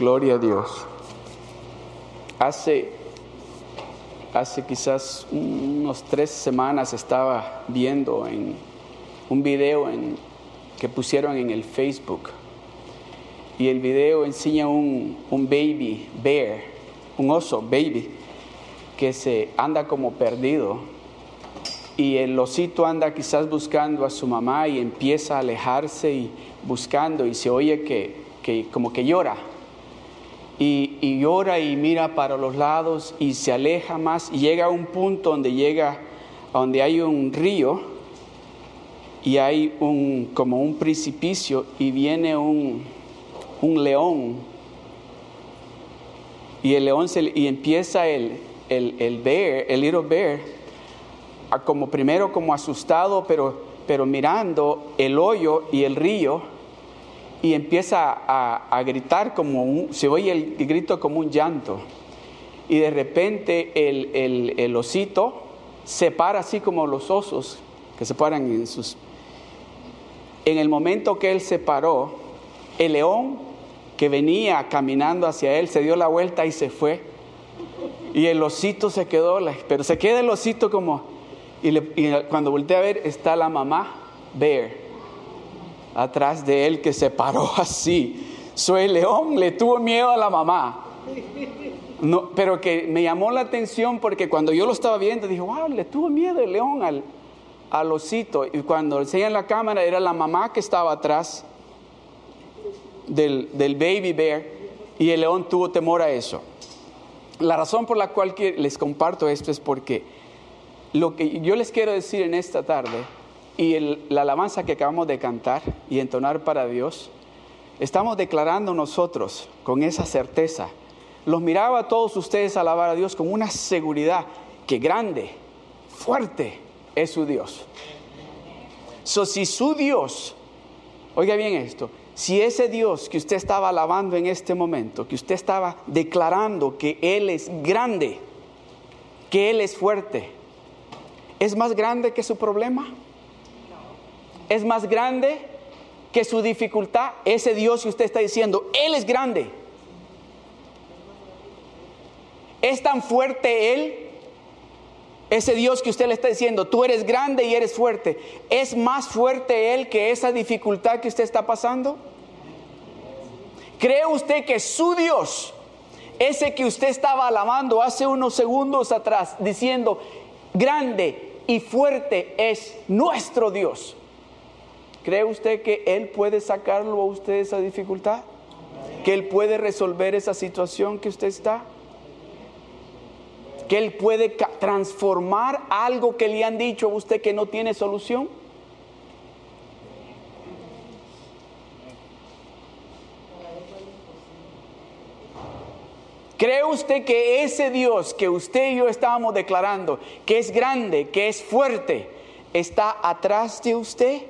Gloria a Dios. Hace, hace quizás unos tres semanas estaba viendo en un video en, que pusieron en el Facebook. Y el video enseña un, un baby bear, un oso baby, que se anda como perdido. Y el osito anda quizás buscando a su mamá y empieza a alejarse y buscando y se oye que, que como que llora. Y, y, llora y mira para los lados y se aleja más y llega a un punto donde llega, donde hay un río y hay un, como un precipicio y viene un, un león. Y el león se, y empieza el, el, el bear, el little bear, a como primero como asustado, pero, pero mirando el hoyo y el río y empieza a, a gritar como un, se oye el grito como un llanto. Y de repente el, el, el, osito se para así como los osos que se paran en sus... En el momento que él se paró, el león que venía caminando hacia él se dio la vuelta y se fue. Y el osito se quedó, pero se queda el osito como... Y, y cuando volteé a ver está la mamá, Bear, atrás de él que se paró así. Soy león, le tuvo miedo a la mamá. No, pero que me llamó la atención porque cuando yo lo estaba viendo dije, wow, le tuvo miedo el león al, al osito. Y cuando enseñan la cámara era la mamá que estaba atrás del, del baby bear y el león tuvo temor a eso. La razón por la cual les comparto esto es porque lo que yo les quiero decir en esta tarde y la alabanza que acabamos de cantar y entonar para Dios, estamos declarando nosotros con esa certeza. Los miraba a todos ustedes alabar a Dios con una seguridad que grande, fuerte es su Dios. So, si su Dios, oiga bien esto, si ese Dios que usted estaba alabando en este momento, que usted estaba declarando que Él es grande, que Él es fuerte, ¿es más grande que su problema? ¿Es más grande que su dificultad? Ese Dios que usted está diciendo, Él es grande. ¿Es tan fuerte Él? Ese Dios que usted le está diciendo, tú eres grande y eres fuerte, ¿es más fuerte Él que esa dificultad que usted está pasando? ¿Cree usted que su Dios, ese que usted estaba alabando hace unos segundos atrás, diciendo, grande y fuerte es nuestro Dios? ¿Cree usted que Él puede sacarlo a usted esa dificultad? ¿Que Él puede resolver esa situación que usted está? que Él puede transformar algo que le han dicho a usted que no tiene solución? ¿Cree usted que ese Dios que usted y yo estábamos declarando, que es grande, que es fuerte, está atrás de usted?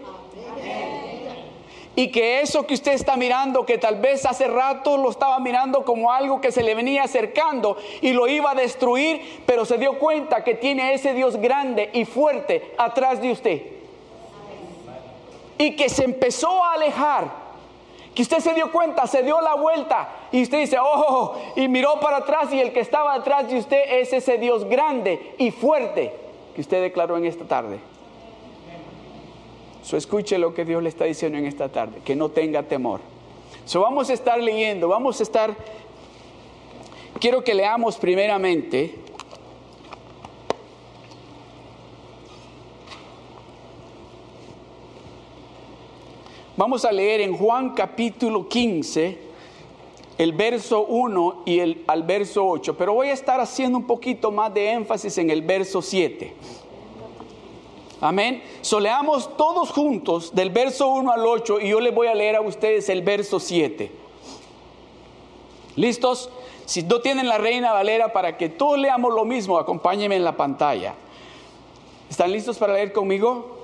Y que eso que usted está mirando, que tal vez hace rato lo estaba mirando como algo que se le venía acercando y lo iba a destruir, pero se dio cuenta que tiene ese Dios grande y fuerte atrás de usted. Y que se empezó a alejar que usted se dio cuenta, se dio la vuelta y usted dice, oh, y miró para atrás y el que estaba atrás de usted es ese Dios grande y fuerte que usted declaró en esta tarde. So, escuche lo que Dios le está diciendo en esta tarde, que no tenga temor. So, vamos a estar leyendo, vamos a estar, quiero que leamos primeramente Vamos a leer en Juan capítulo 15, el verso 1 y el, al verso 8, pero voy a estar haciendo un poquito más de énfasis en el verso 7. Amén. So leamos todos juntos del verso 1 al 8 y yo les voy a leer a ustedes el verso 7. ¿Listos? Si no tienen la Reina Valera para que todos leamos lo mismo, acompáñenme en la pantalla. ¿Están listos para leer conmigo?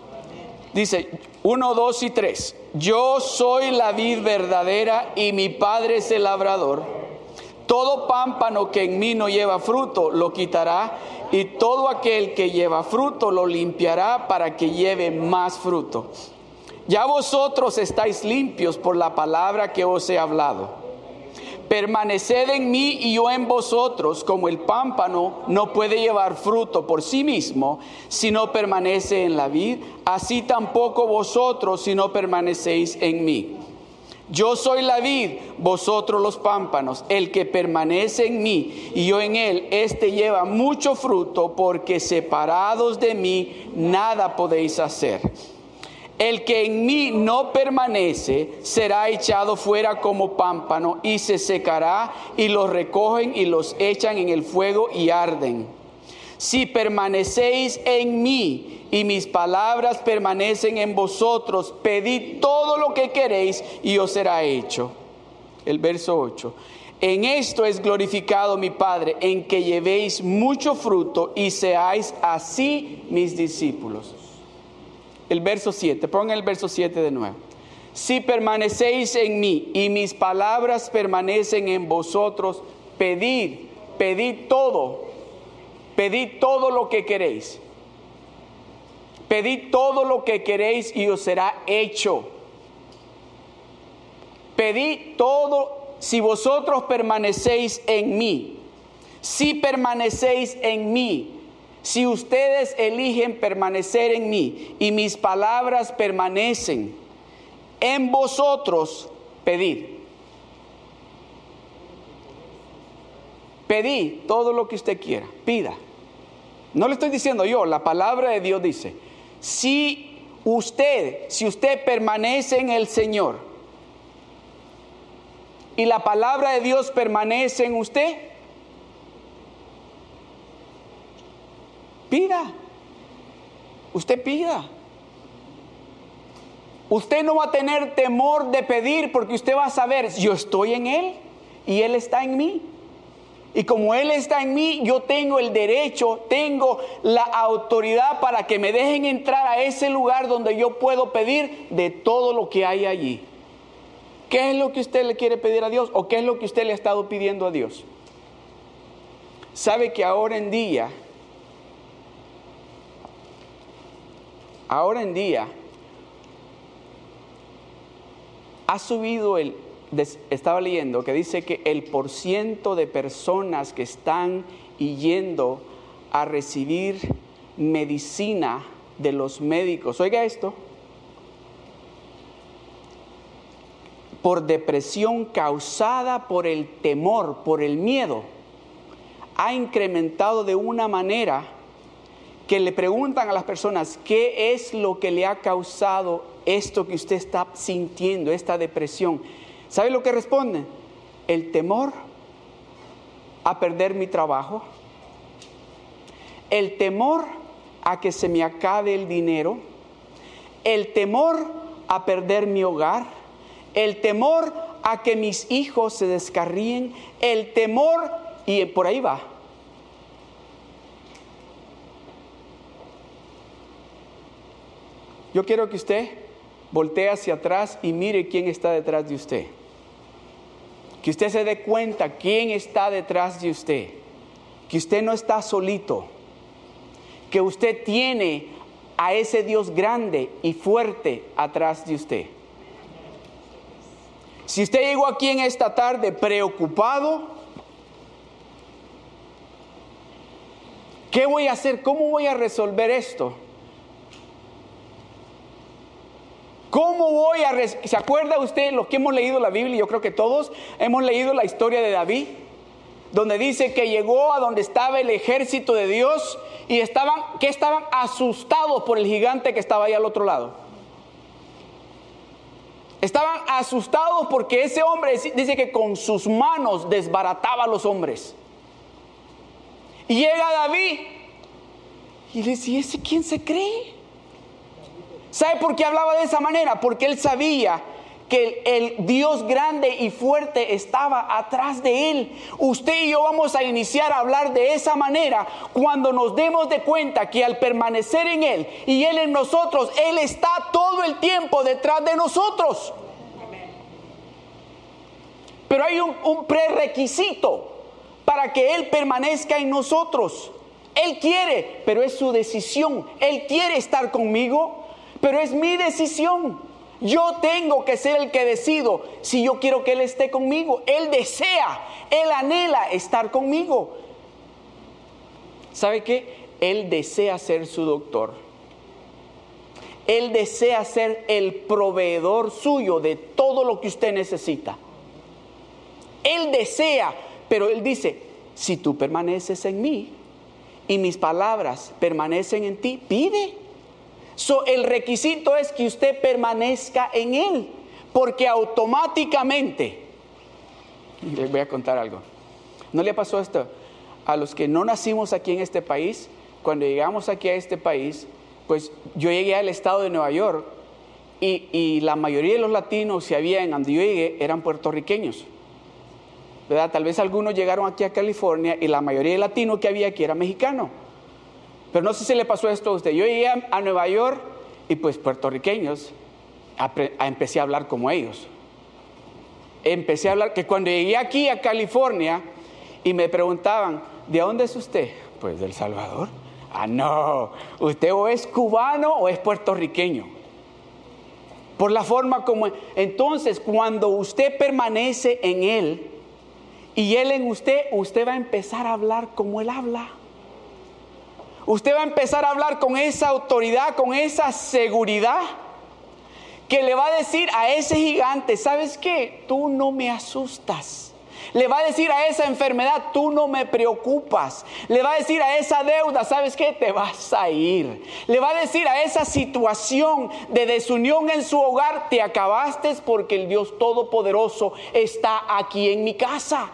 Dice 1, 2 y 3. Yo soy la vid verdadera y mi Padre es el labrador. Todo pámpano que en mí no lleva fruto lo quitará y todo aquel que lleva fruto lo limpiará para que lleve más fruto. Ya vosotros estáis limpios por la palabra que os he hablado. Permaneced en mí y yo en vosotros, como el pámpano no puede llevar fruto por sí mismo si no permanece en la vid, así tampoco vosotros si no permanecéis en mí. Yo soy la vid, vosotros los pámpanos. El que permanece en mí y yo en él, éste lleva mucho fruto, porque separados de mí nada podéis hacer. El que en mí no permanece será echado fuera como pámpano y se secará y los recogen y los echan en el fuego y arden. Si permanecéis en mí y mis palabras permanecen en vosotros, pedid todo lo que queréis y os será hecho. El verso 8. En esto es glorificado mi Padre, en que llevéis mucho fruto y seáis así mis discípulos el verso 7, pongan el verso 7 de nuevo. Si permanecéis en mí y mis palabras permanecen en vosotros, pedid, pedid todo, pedid todo lo que queréis. Pedid todo lo que queréis y os será hecho. Pedid todo si vosotros permanecéis en mí. Si permanecéis en mí, si ustedes eligen permanecer en mí y mis palabras permanecen en vosotros, pedid. Pedid todo lo que usted quiera, pida. No le estoy diciendo yo, la palabra de Dios dice, si usted, si usted permanece en el Señor y la palabra de Dios permanece en usted, Pida. Usted pida. Usted no va a tener temor de pedir porque usted va a saber, yo estoy en Él y Él está en mí. Y como Él está en mí, yo tengo el derecho, tengo la autoridad para que me dejen entrar a ese lugar donde yo puedo pedir de todo lo que hay allí. ¿Qué es lo que usted le quiere pedir a Dios o qué es lo que usted le ha estado pidiendo a Dios? Sabe que ahora en día ahora en día ha subido el, estaba leyendo que dice que el porciento de personas que están yendo a recibir medicina de los médicos, oiga esto, por depresión causada por el temor, por el miedo, ha incrementado de una manera que le preguntan a las personas qué es lo que le ha causado esto que usted está sintiendo, esta depresión. ¿Sabe lo que responden? El temor a perder mi trabajo, el temor a que se me acabe el dinero, el temor a perder mi hogar, el temor a que mis hijos se descarríen, el temor, y por ahí va, Yo quiero que usted voltee hacia atrás y mire quién está detrás de usted. Que usted se dé cuenta quién está detrás de usted. Que usted no está solito. Que usted tiene a ese Dios grande y fuerte atrás de usted. Si usted llegó aquí en esta tarde preocupado, ¿qué voy a hacer? ¿Cómo voy a resolver esto? ¿Cómo voy a... ¿Se acuerda usted lo que hemos leído la Biblia? Yo creo que todos hemos leído la historia de David, donde dice que llegó a donde estaba el ejército de Dios y estaban, que estaban asustados por el gigante que estaba ahí al otro lado. Estaban asustados porque ese hombre dice que con sus manos desbarataba a los hombres. Y llega David y le dice, ¿ese quién se cree? ¿Sabe por qué hablaba de esa manera? Porque él sabía que el, Dios grande y fuerte estaba atrás de él. Usted y yo vamos a iniciar a hablar de esa manera cuando nos demos de cuenta que al permanecer en Él y Él en nosotros, Él está todo el tiempo detrás de nosotros. Pero hay un, un prerequisito para que Él permanezca en nosotros. Él quiere, pero es su decisión. Él quiere estar conmigo, pero es mi decisión. Yo tengo que ser el que decido si yo quiero que Él esté conmigo. Él desea, Él anhela estar conmigo. ¿Sabe qué? Él desea ser su doctor. Él desea ser el proveedor suyo de todo lo que usted necesita. Él desea, pero Él dice, si tú permaneces en mí y mis palabras permanecen en ti, pide. So, el requisito es que usted permanezca en Él, porque automáticamente, les voy a contar algo, ¿no le pasó esto? A los que no nacimos aquí en este país, cuando llegamos aquí a este país, pues yo llegué al estado de Nueva York y, la mayoría de los latinos que había en donde eran puertorriqueños. ¿verdad? Tal vez algunos llegaron aquí a California y la mayoría de latinos que había aquí era mexicano. Pero no sé si le pasó esto a usted. Yo llegué a, Nueva York y pues puertorriqueños empecé a hablar como ellos. Empecé a hablar que cuando llegué aquí a California y me preguntaban, ¿de dónde es usted? Pues del Salvador. Ah, no, usted o es cubano o es puertorriqueño. Por la forma como... Entonces, cuando usted permanece en Él y Él en usted, usted va a empezar a hablar como Él habla. Usted va a empezar a hablar con esa autoridad, con esa seguridad, que le va a decir a ese gigante, ¿sabes qué? Tú no me asustas. Le va a decir a esa enfermedad, tú no me preocupas. Le va a decir a esa deuda, ¿sabes qué? Te vas a ir. Le va a decir a esa situación de desunión en su hogar, te acabaste porque el Dios Todopoderoso está aquí en mi casa.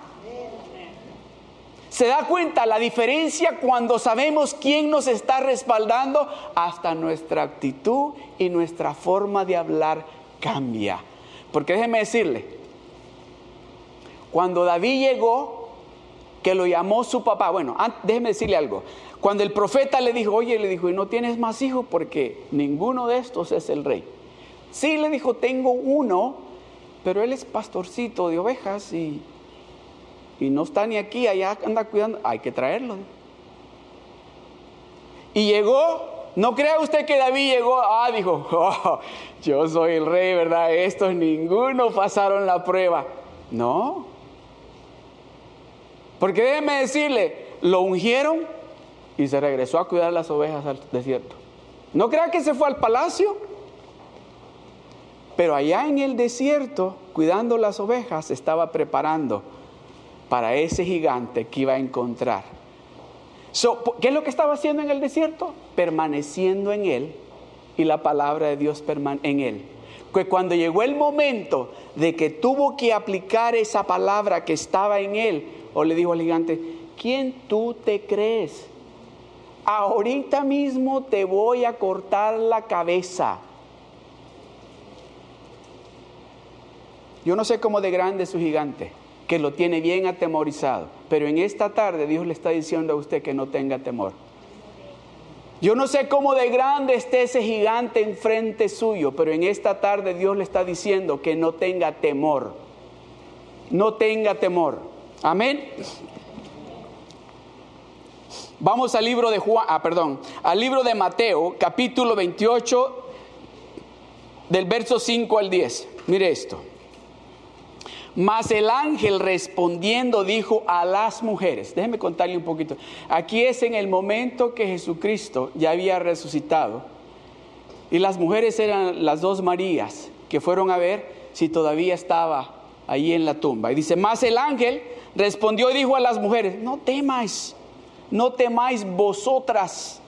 ¿Se da cuenta la diferencia cuando sabemos quién nos está respaldando? Hasta nuestra actitud y nuestra forma de hablar cambia. Porque déjeme decirle, cuando David llegó, que lo llamó su papá, bueno, déjeme decirle algo. Cuando el profeta le dijo, oye, le dijo, ¿y no tienes más hijos? Porque ninguno de estos es el rey. Sí, le dijo, tengo uno, pero él es pastorcito de ovejas y, y no está ni aquí, allá anda cuidando, hay que traerlo. Y llegó, no crea usted que David llegó, ah, dijo, oh, yo soy el rey, ¿verdad? Estos ninguno pasaron la prueba. No, porque déjeme decirle, lo ungieron y se regresó a cuidar las ovejas al desierto. No crea que se fue al palacio, pero allá en el desierto, cuidando las ovejas, estaba preparando para ese gigante que iba a encontrar. ¿Qué es lo que estaba haciendo en el desierto? Permaneciendo en él y la palabra de Dios en él. Que cuando llegó el momento de que tuvo que aplicar esa palabra que estaba en él, o le dijo al gigante, ¿quién tú te crees? Ahorita mismo te voy a cortar la cabeza. Yo no sé cómo de grande es su gigante, que lo tiene bien atemorizado, pero en esta tarde Dios le está diciendo a usted que no tenga temor. Yo no sé cómo de grande esté ese gigante enfrente suyo, pero en esta tarde Dios le está diciendo que no tenga temor. No tenga temor. Amén. Vamos al libro de Juan, ah, perdón, al libro de Mateo, capítulo 28, del verso 5 al 10. Mire esto. Mas el ángel respondiendo dijo a las mujeres, déjenme contarle un poquito. Aquí es en el momento que Jesucristo ya había resucitado y las mujeres eran las dos Marías que fueron a ver si todavía estaba ahí en la tumba. Y dice, más el ángel respondió y dijo a las mujeres, no temáis, no temáis vosotras,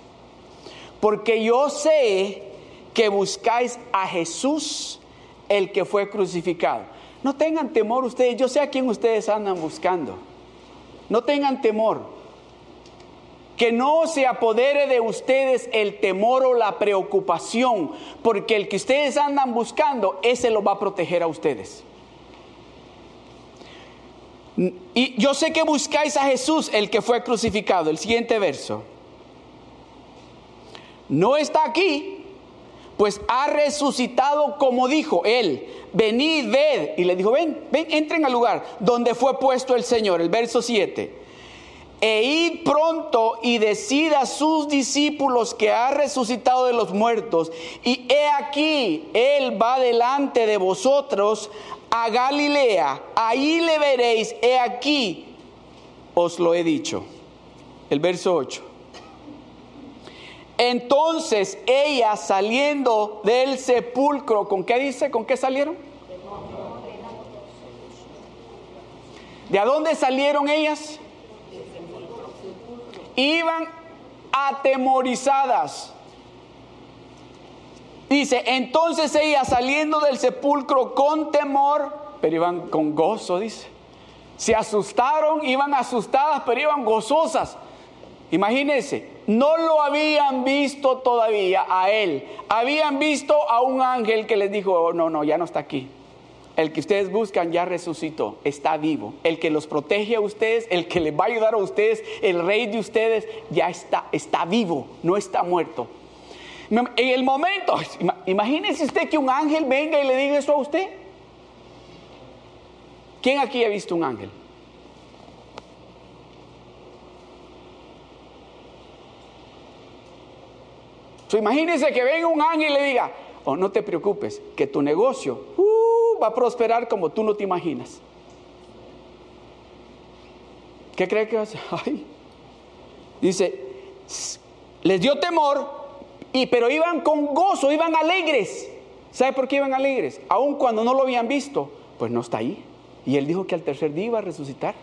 porque yo sé que buscáis a Jesús, el que fue crucificado. No tengan temor ustedes, yo sé a quién ustedes andan buscando. No tengan temor. Que no se apodere de ustedes el temor o la preocupación, porque el que ustedes andan buscando, ese lo va a proteger a ustedes. Y yo sé que buscáis a Jesús, el que fue crucificado. El siguiente verso. No está aquí, pues ha resucitado como dijo él. Venid, ved. Y le dijo, ven, ven, entren al lugar donde fue puesto el Señor. El verso 7. e id pronto y decid a sus discípulos que ha resucitado de los muertos, y he aquí, él va delante de vosotros a Galilea, ahí le veréis, he aquí, os lo he dicho. El verso 8. Entonces ella saliendo del sepulcro, ¿con qué dice? ¿Con qué salieron? ¿De dónde salieron ellas? Iban atemorizadas. Dice, entonces ellas saliendo del sepulcro con temor, pero iban con gozo, dice. Se asustaron, iban asustadas, pero iban gozosas. Imagínense, no lo habían visto todavía a él. Habían visto a un ángel que les dijo, oh, no, no, ya no está aquí. El que ustedes buscan ya resucitó, está vivo. El que los protege a ustedes, el que les va a ayudar a ustedes, el rey de ustedes, ya está, está vivo, no está muerto. En el momento, imagínese usted que un ángel venga y le diga eso a usted. ¿Quién aquí ha visto un ángel? Imagínese que venga un ángel y le diga, oh, no te preocupes, que tu negocio uh, va a prosperar como tú no te imaginas. ¿Qué cree que va a hacer? Dice, les dio temor, y, pero iban con gozo, iban alegres. ¿Sabe por qué iban alegres? Aun cuando no lo habían visto, pues no está ahí. Y él dijo que al tercer día iba a resucitar.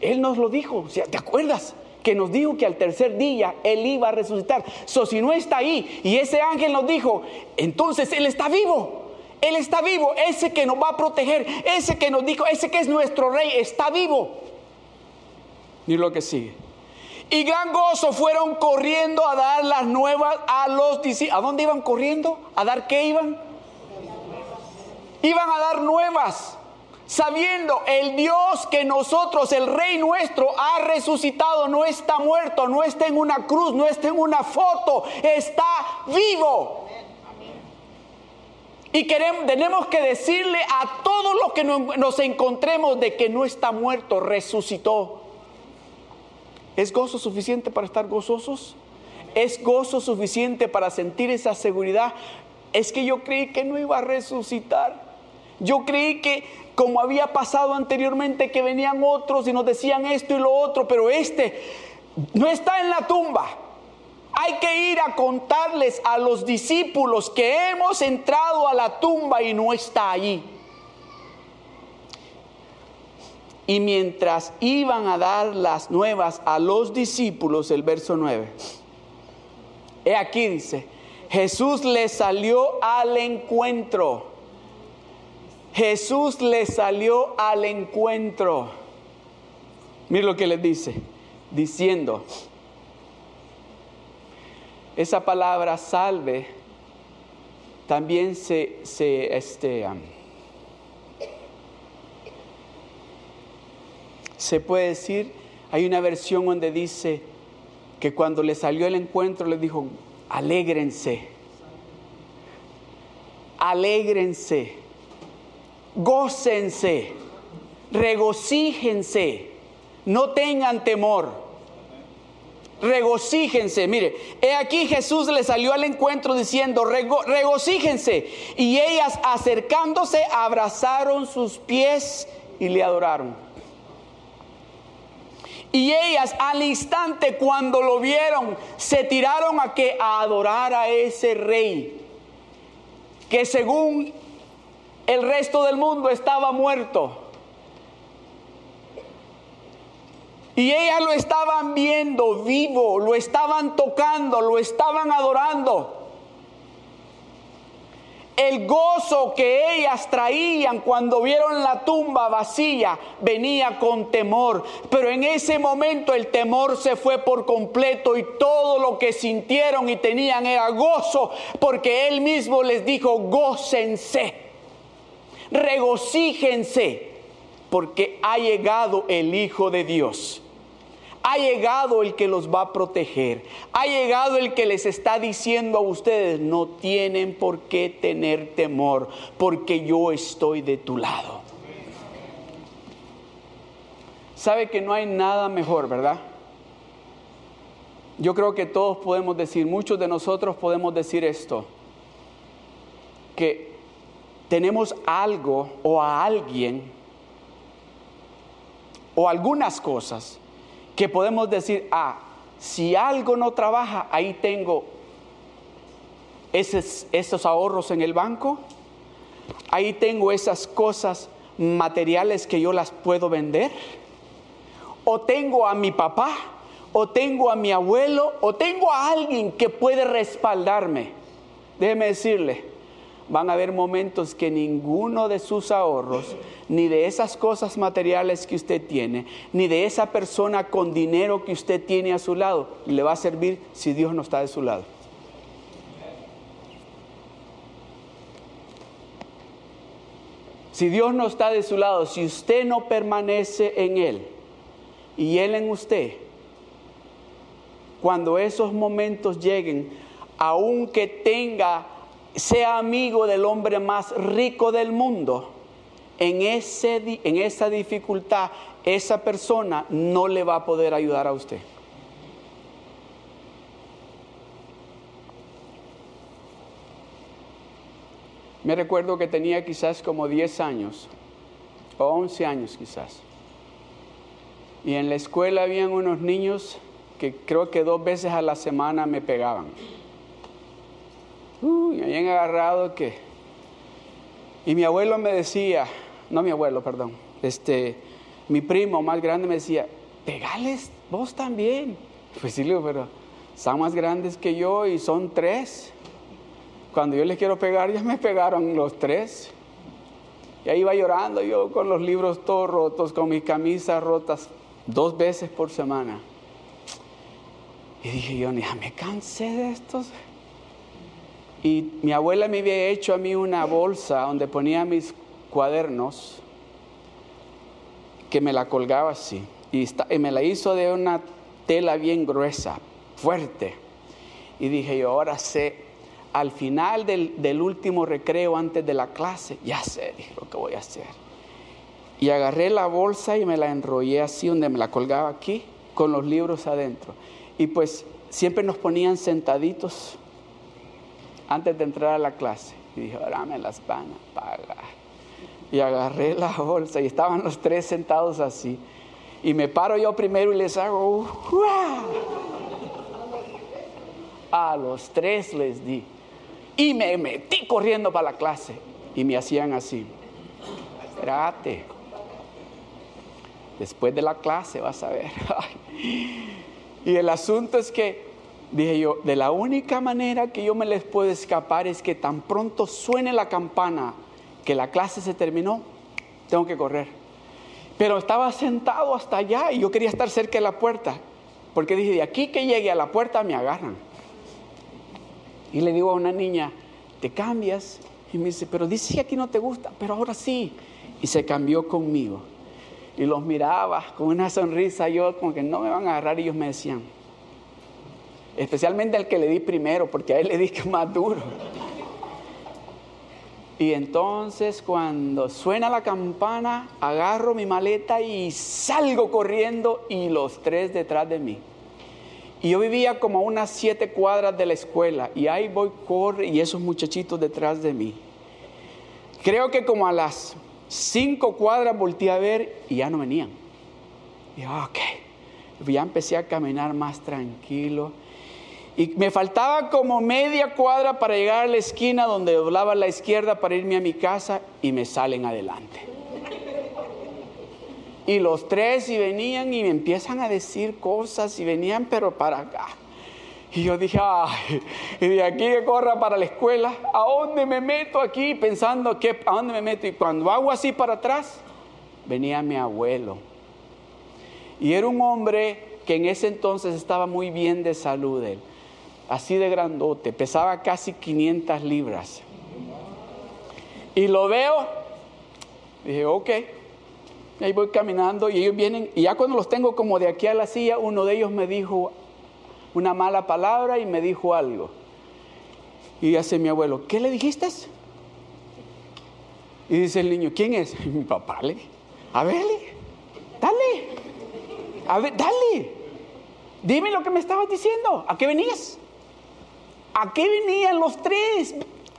Él nos lo dijo, ¿te acuerdas? Que nos dijo que al tercer día Él iba a resucitar. So, si no está ahí y ese ángel nos dijo, entonces Él está vivo. Él está vivo, ese que nos va a proteger, ese que nos dijo, ese que es nuestro rey, está vivo. Y lo que sigue. Y gran gozo fueron corriendo a dar las nuevas a los discípulos. ¿A dónde iban corriendo? ¿A dar qué iban? Iban a dar nuevas sabiendo el Dios que nosotros, el Rey nuestro, ha resucitado, no está muerto, no está en una cruz, no está en una foto, está vivo. Y queremos, tenemos que decirle a todos los que nos encontremos de que no está muerto, resucitó. ¿Es gozo suficiente para estar gozosos? ¿Es gozo suficiente para sentir esa seguridad? Es que yo creí que no iba a resucitar. Yo creí que como había pasado anteriormente, que venían otros y nos decían esto y lo otro, pero este no está en la tumba. Hay que ir a contarles a los discípulos que hemos entrado a la tumba y no está allí. Y mientras iban a dar las nuevas a los discípulos, el verso 9, he aquí dice, Jesús les salió al encuentro Jesús le salió al encuentro. Mira lo que les dice, diciendo, esa palabra salve también se, se este, se puede decir, hay una versión donde dice que cuando le salió al encuentro le dijo, alégrense, alégrense gócense, regocíjense, no tengan temor. Regocíjense, mire, he aquí Jesús le salió al encuentro diciendo, regocíjense. Y ellas acercándose abrazaron sus pies y le adoraron. Y ellas al instante cuando lo vieron, se tiraron a que a adorar a ese rey, que según el resto del mundo estaba muerto. Y ellas lo estaban viendo vivo, lo estaban tocando, lo estaban adorando. El gozo que ellas traían cuando vieron la tumba vacía venía con temor, pero en ese momento el temor se fue por completo y todo lo que sintieron y tenían era gozo, porque Él mismo les dijo, gócense regocíjense, porque ha llegado el Hijo de Dios. Ha llegado el que los va a proteger. Ha llegado el que les está diciendo a ustedes, no tienen por qué tener temor, porque yo estoy de tu lado. Sabe que no hay nada mejor, ¿verdad? Yo creo que todos podemos decir, muchos de nosotros podemos decir esto, que tenemos algo o a alguien o algunas cosas que podemos decir, ah, si algo no trabaja, ahí tengo esos, ahorros en el banco, ahí tengo esas cosas materiales que yo las puedo vender, o tengo a mi papá, o tengo a mi abuelo, o tengo a alguien que puede respaldarme. Déjeme decirle, van a haber momentos que ninguno de sus ahorros, ni de esas cosas materiales que usted tiene, ni de esa persona con dinero que usted tiene a su lado, le va a servir si Dios no está de su lado. Si Dios no está de su lado, si usted no permanece en Él y Él en usted, cuando esos momentos lleguen, aunque tenga sea amigo del hombre más rico del mundo, en, ese, en esa dificultad esa persona no le va a poder ayudar a usted. Me recuerdo que tenía quizás como 10 años, o 11 años quizás. Y en la escuela habían unos niños que creo que dos veces a la semana me pegaban. Me habían agarrado que... Y mi abuelo me decía, no mi abuelo, perdón, este, mi primo más grande me decía, pegales vos también. Pues sí, pero son más grandes que yo y son tres. Cuando yo les quiero pegar, ya me pegaron los tres. Y ahí iba llorando yo con los libros todos rotos, con mis camisas rotas dos veces por semana. Y dije yo, ya me cansé de estos. Y mi abuela me había hecho a mí una bolsa donde ponía mis cuadernos, que me la colgaba así. Y, me la hizo de una tela bien gruesa, fuerte. Y dije yo, ahora sé, al final del, del último recreo antes de la clase, ya sé, dije lo que voy a hacer. Y agarré la bolsa y me la enrollé así, donde me la colgaba aquí, con los libros adentro. Y pues siempre nos ponían sentaditos antes de entrar a la clase. Y dije, ahora me las van a pagar. Y agarré la bolsa y estaban los tres sentados así. Y me paro yo primero y les hago, a los tres les di. Y me metí corriendo para la clase. Y me hacían así. Espérate. Después de la clase vas a ver. y el asunto es que dije yo, de la única manera que yo me les puedo escapar es que tan pronto suene la campana que la clase se terminó, tengo que correr. Pero estaba sentado hasta allá y yo quería estar cerca de la puerta, porque dije, de aquí que llegue a la puerta me agarran. Y le digo a una niña, ¿te cambias? Y me dice, pero dice que aquí no te gusta, pero ahora sí. Y se cambió conmigo. Y los miraba con una sonrisa, yo como que no me van a agarrar y ellos me decían, especialmente al que le di primero, porque a él le di más duro. Y entonces cuando suena la campana, agarro mi maleta y salgo corriendo y los tres detrás de mí. Y yo vivía como a unas siete cuadras de la escuela y ahí voy, corre y esos muchachitos detrás de mí. Creo que como a las cinco cuadras volteé a ver y ya no venían. Y yo, ok, ya empecé a caminar más tranquilo y me faltaba como media cuadra para llegar a la esquina donde doblaba a la izquierda para irme a mi casa y me salen adelante. Y los tres y venían y me empiezan a decir cosas y venían pero para acá. Y yo dije, y de aquí que corra para la escuela, ¿a dónde me meto aquí? Pensando que, ¿a dónde me meto? Y cuando hago así para atrás, venía mi abuelo. Y era un hombre que en ese entonces estaba muy bien de salud él así de grandote, pesaba casi 500 libras. Y lo veo, dije, ok, ahí voy caminando y ellos vienen, y ya cuando los tengo como de aquí a la silla, uno de ellos me dijo una mala palabra y me dijo algo. Y hace mi abuelo, ¿qué le dijiste? Y dice el niño, ¿quién es? mi papá le, a ver, dale. A ver, dale. Dime lo que me estabas diciendo. ¿A qué venías? ¿A qué venían los tres?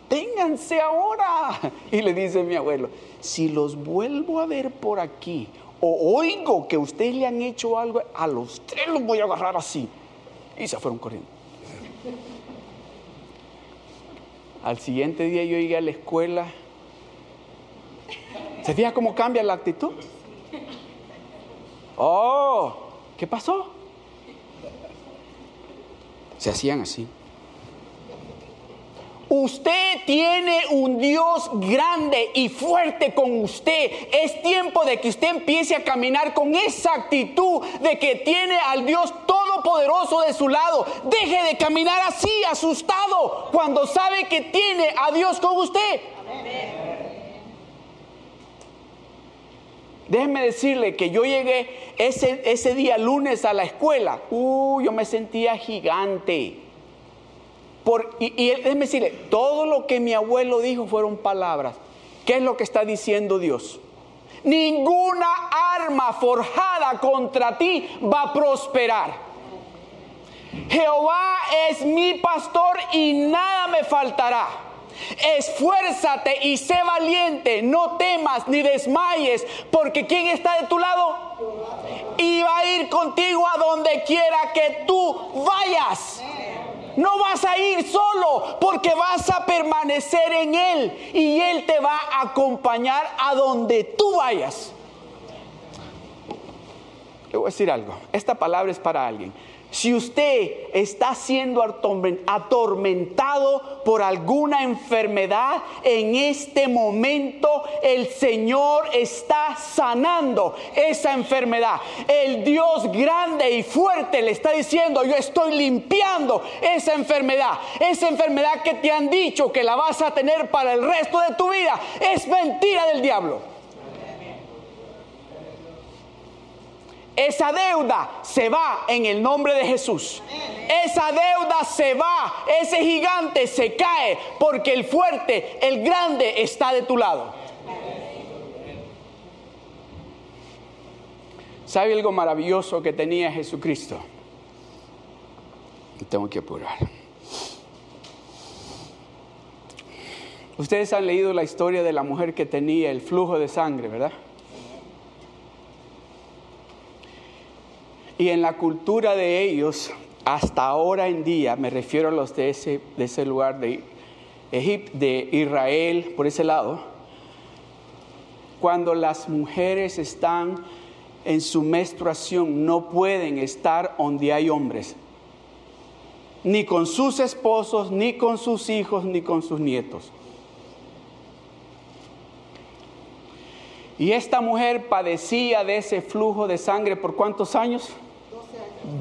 Ténganse ahora. Y le dice mi abuelo, si los vuelvo a ver por aquí o oigo que ustedes le han hecho algo, a los tres los voy a agarrar así. Y se fueron corriendo. Al siguiente día yo llegué a la escuela. ¿Se fija cómo cambia la actitud? Oh, ¿qué pasó? Se hacían así. Usted tiene un Dios grande y fuerte con usted. Es tiempo de que usted empiece a caminar con esa actitud de que tiene al Dios todopoderoso de su lado. Deje de caminar así, asustado, cuando sabe que tiene a Dios con usted. Déjeme decirle que yo llegué ese, ese día lunes a la escuela. Uh, yo me sentía gigante y, él, déjeme decirle, todo lo que mi abuelo dijo fueron palabras. ¿Qué es lo que está diciendo Dios? Ninguna arma forjada contra ti va a prosperar. Jehová es mi pastor y nada me faltará. Esfuérzate y sé valiente, no temas ni desmayes, porque ¿quién está de tu lado? Y va a ir contigo a donde quiera que tú vayas. No vas a ir solo porque vas a permanecer en Él y Él te va a acompañar a donde tú vayas. Le voy a decir algo. Esta palabra es para alguien. Si usted está siendo atormentado por alguna enfermedad, en este momento el Señor está sanando esa enfermedad. El Dios grande y fuerte le está diciendo, yo estoy limpiando esa enfermedad. Esa enfermedad que te han dicho que la vas a tener para el resto de tu vida es mentira del diablo. Esa deuda se va en el nombre de Jesús. Esa deuda se va. Ese gigante se cae porque el fuerte, el grande está de tu lado. ¿Sabe algo maravilloso que tenía Jesucristo? Tengo que apurar. Ustedes han leído la historia de la mujer que tenía el flujo de sangre, ¿verdad? Y en la cultura de ellos, hasta ahora en día, me refiero a los de ese, de ese lugar de Egipto, de Israel, por ese lado, cuando las mujeres están en su menstruación, no pueden estar donde hay hombres, ni con sus esposos, ni con sus hijos, ni con sus nietos. Y esta mujer padecía de ese flujo de sangre por cuántos años?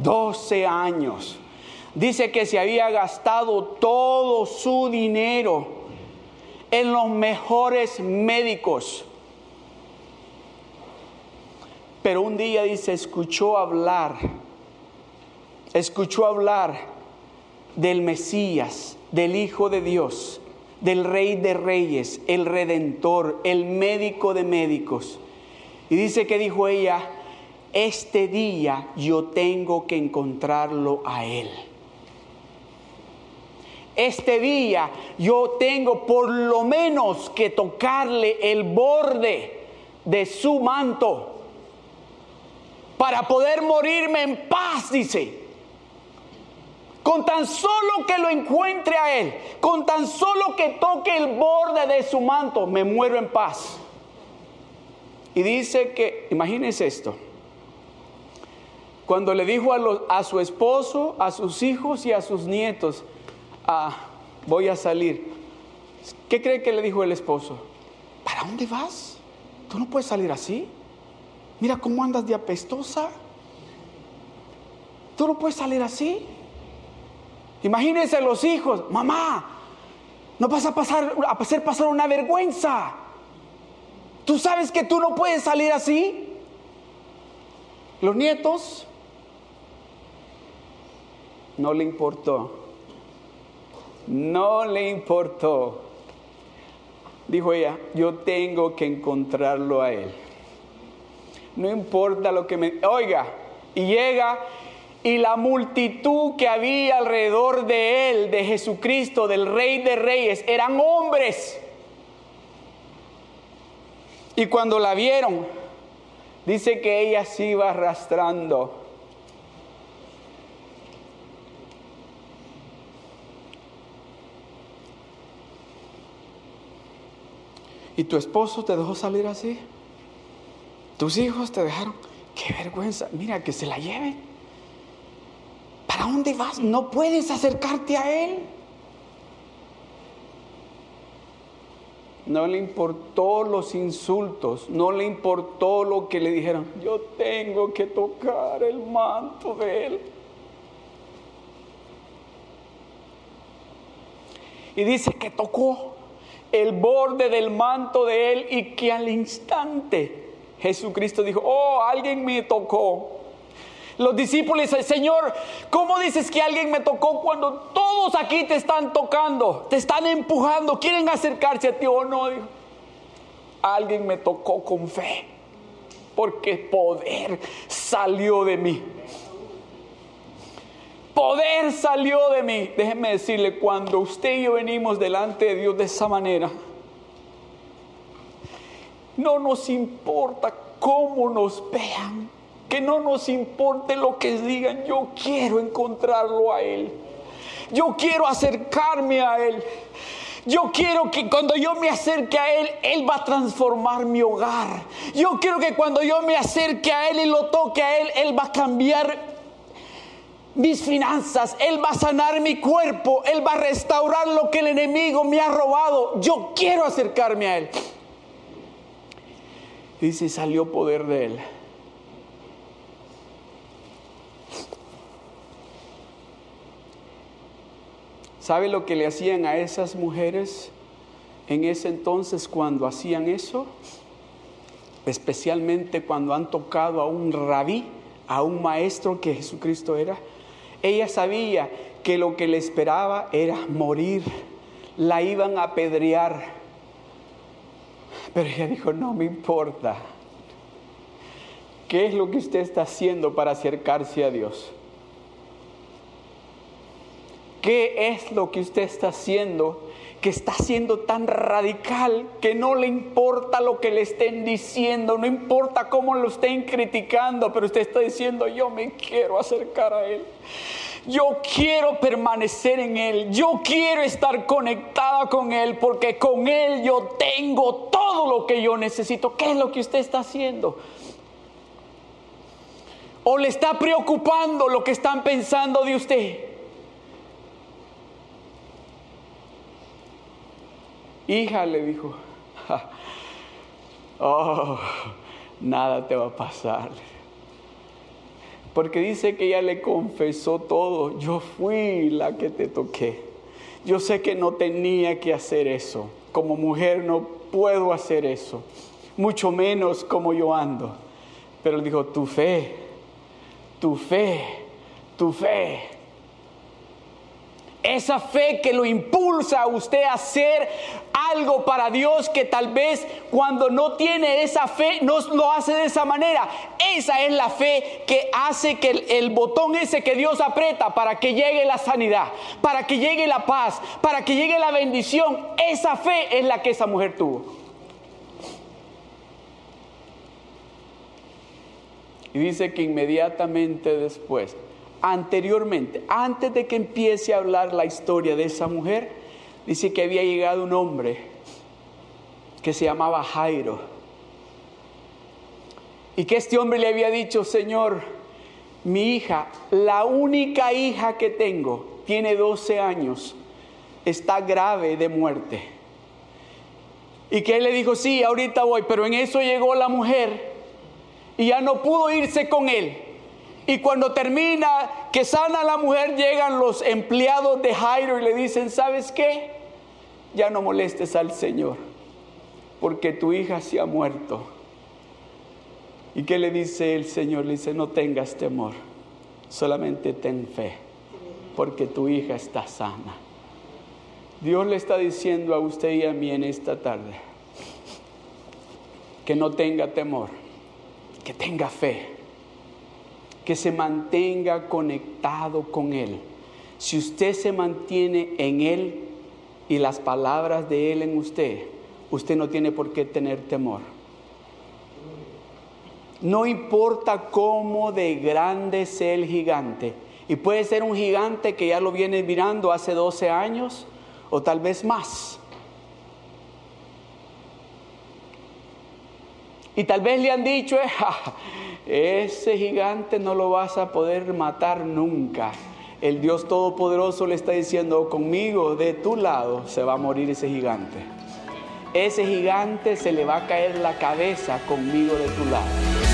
12 años. Dice que se había gastado todo su dinero en los mejores médicos. Pero un día dice, escuchó hablar, escuchó hablar del Mesías, del Hijo de Dios, del Rey de Reyes, el Redentor, el médico de médicos. Y dice que dijo ella, este día yo tengo que encontrarlo a Él. Este día yo tengo por lo menos que tocarle el borde de su manto para poder morirme en paz, dice. Con tan solo que lo encuentre a Él, con tan solo que toque el borde de su manto, me muero en paz. Y dice que, imagínense esto, cuando le dijo a, su esposo, a sus hijos y a sus nietos, ah, voy a salir, ¿qué cree que le dijo el esposo? ¿Para dónde vas? Tú no puedes salir así. Mira cómo andas de apestosa. Tú no puedes salir así. Imagínense los hijos, mamá, no vas a pasar a hacer pasar una vergüenza. Tú sabes que tú no puedes salir así. Los nietos, no le importó. No le importó. Dijo ella, yo tengo que encontrarlo a él. No importa lo que me... Oiga, Y llega y la multitud que había alrededor de él, de Jesucristo, del Rey de Reyes, eran hombres. Y cuando la vieron, dice que ella se iba arrastrando. ¿Y tu esposo te dejó salir así? ¿Tus hijos te dejaron? Qué vergüenza. Mira, que se la lleven. ¿Para dónde vas? No puedes acercarte a él. No le importó los insultos, no le importó lo que le dijeron. Yo tengo que tocar el manto de él. Y dice que tocó el borde del manto de él y que al instante Jesucristo dijo, oh, alguien me tocó. Los discípulos Señor, ¿cómo dices que alguien me tocó cuando todos aquí te están tocando, te están empujando, quieren acercarse a ti o no? alguien me tocó con fe, porque poder salió de mí. Poder salió de mí. Déjenme decirle, cuando usted y yo venimos delante de Dios de esa manera, no nos importa cómo nos vean, que no nos importe lo que digan, yo quiero encontrarlo a Él. Yo quiero acercarme a Él. Yo quiero que cuando yo me acerque a Él, Él va a transformar mi hogar. Yo quiero que cuando yo me acerque a Él y lo toque a Él, Él va a cambiar mis finanzas, Él va a sanar mi cuerpo, Él va a restaurar lo que el enemigo me ha robado. Yo quiero acercarme a Él. Dice, salió poder de Él. ¿Sabe lo que le hacían a esas mujeres en ese entonces cuando hacían eso? Especialmente cuando han tocado a un rabí, a un maestro que Jesucristo era. Ella sabía que lo que le esperaba era morir. La iban a apedrear. Pero ella dijo, no me importa. ¿Qué es lo que usted está haciendo para acercarse a Dios? ¿Qué es lo que usted está haciendo que está siendo tan radical que no le importa lo que le estén diciendo, no importa cómo lo estén criticando, pero usted está diciendo, yo me quiero acercar a Él. Yo quiero permanecer en Él. Yo quiero estar conectada con Él porque con Él yo tengo todo lo que yo necesito. ¿Qué es lo que usted está haciendo? ¿O le está preocupando lo que están pensando de usted? Hija, le dijo, oh, nada te va a pasar. Porque dice que ella le confesó todo. Yo fui la que te toqué. Yo sé que no tenía que hacer eso. Como mujer no puedo hacer eso. Mucho menos como yo ando. Pero dijo, tu fe, tu fe, tu fe esa fe que lo impulsa a usted a hacer algo para Dios que tal vez cuando no tiene esa fe no lo hace de esa manera. Esa es la fe que hace que el, botón ese que Dios aprieta para que llegue la sanidad, para que llegue la paz, para que llegue la bendición. Esa fe es la que esa mujer tuvo. Y dice que inmediatamente después anteriormente, antes de que empiece a hablar la historia de esa mujer, dice que había llegado un hombre que se llamaba Jairo. Y que este hombre le había dicho, Señor, mi hija, la única hija que tengo, tiene 12 años, está grave de muerte. Y que él le dijo, sí, ahorita voy, pero en eso llegó la mujer y ya no pudo irse con él. Y cuando termina que sana la mujer, llegan los empleados de Jairo y le dicen, ¿sabes qué? Ya no molestes al Señor, porque tu hija se ha muerto. ¿Y qué le dice el Señor? Le dice, no tengas temor, solamente ten fe, porque tu hija está sana. Dios le está diciendo a usted y a mí en esta tarde que no tenga temor, que tenga fe que se mantenga conectado con Él. Si usted se mantiene en Él y las palabras de Él en usted, usted no tiene por qué tener temor. No importa cómo de grande sea el gigante, y puede ser un gigante que ya lo viene mirando hace 12 años o tal vez más. Y tal vez le han dicho, ese gigante no lo vas a poder matar nunca. El Dios Todopoderoso le está diciendo, conmigo de tu lado se va a morir ese gigante. Ese gigante se le va a caer la cabeza conmigo de tu lado.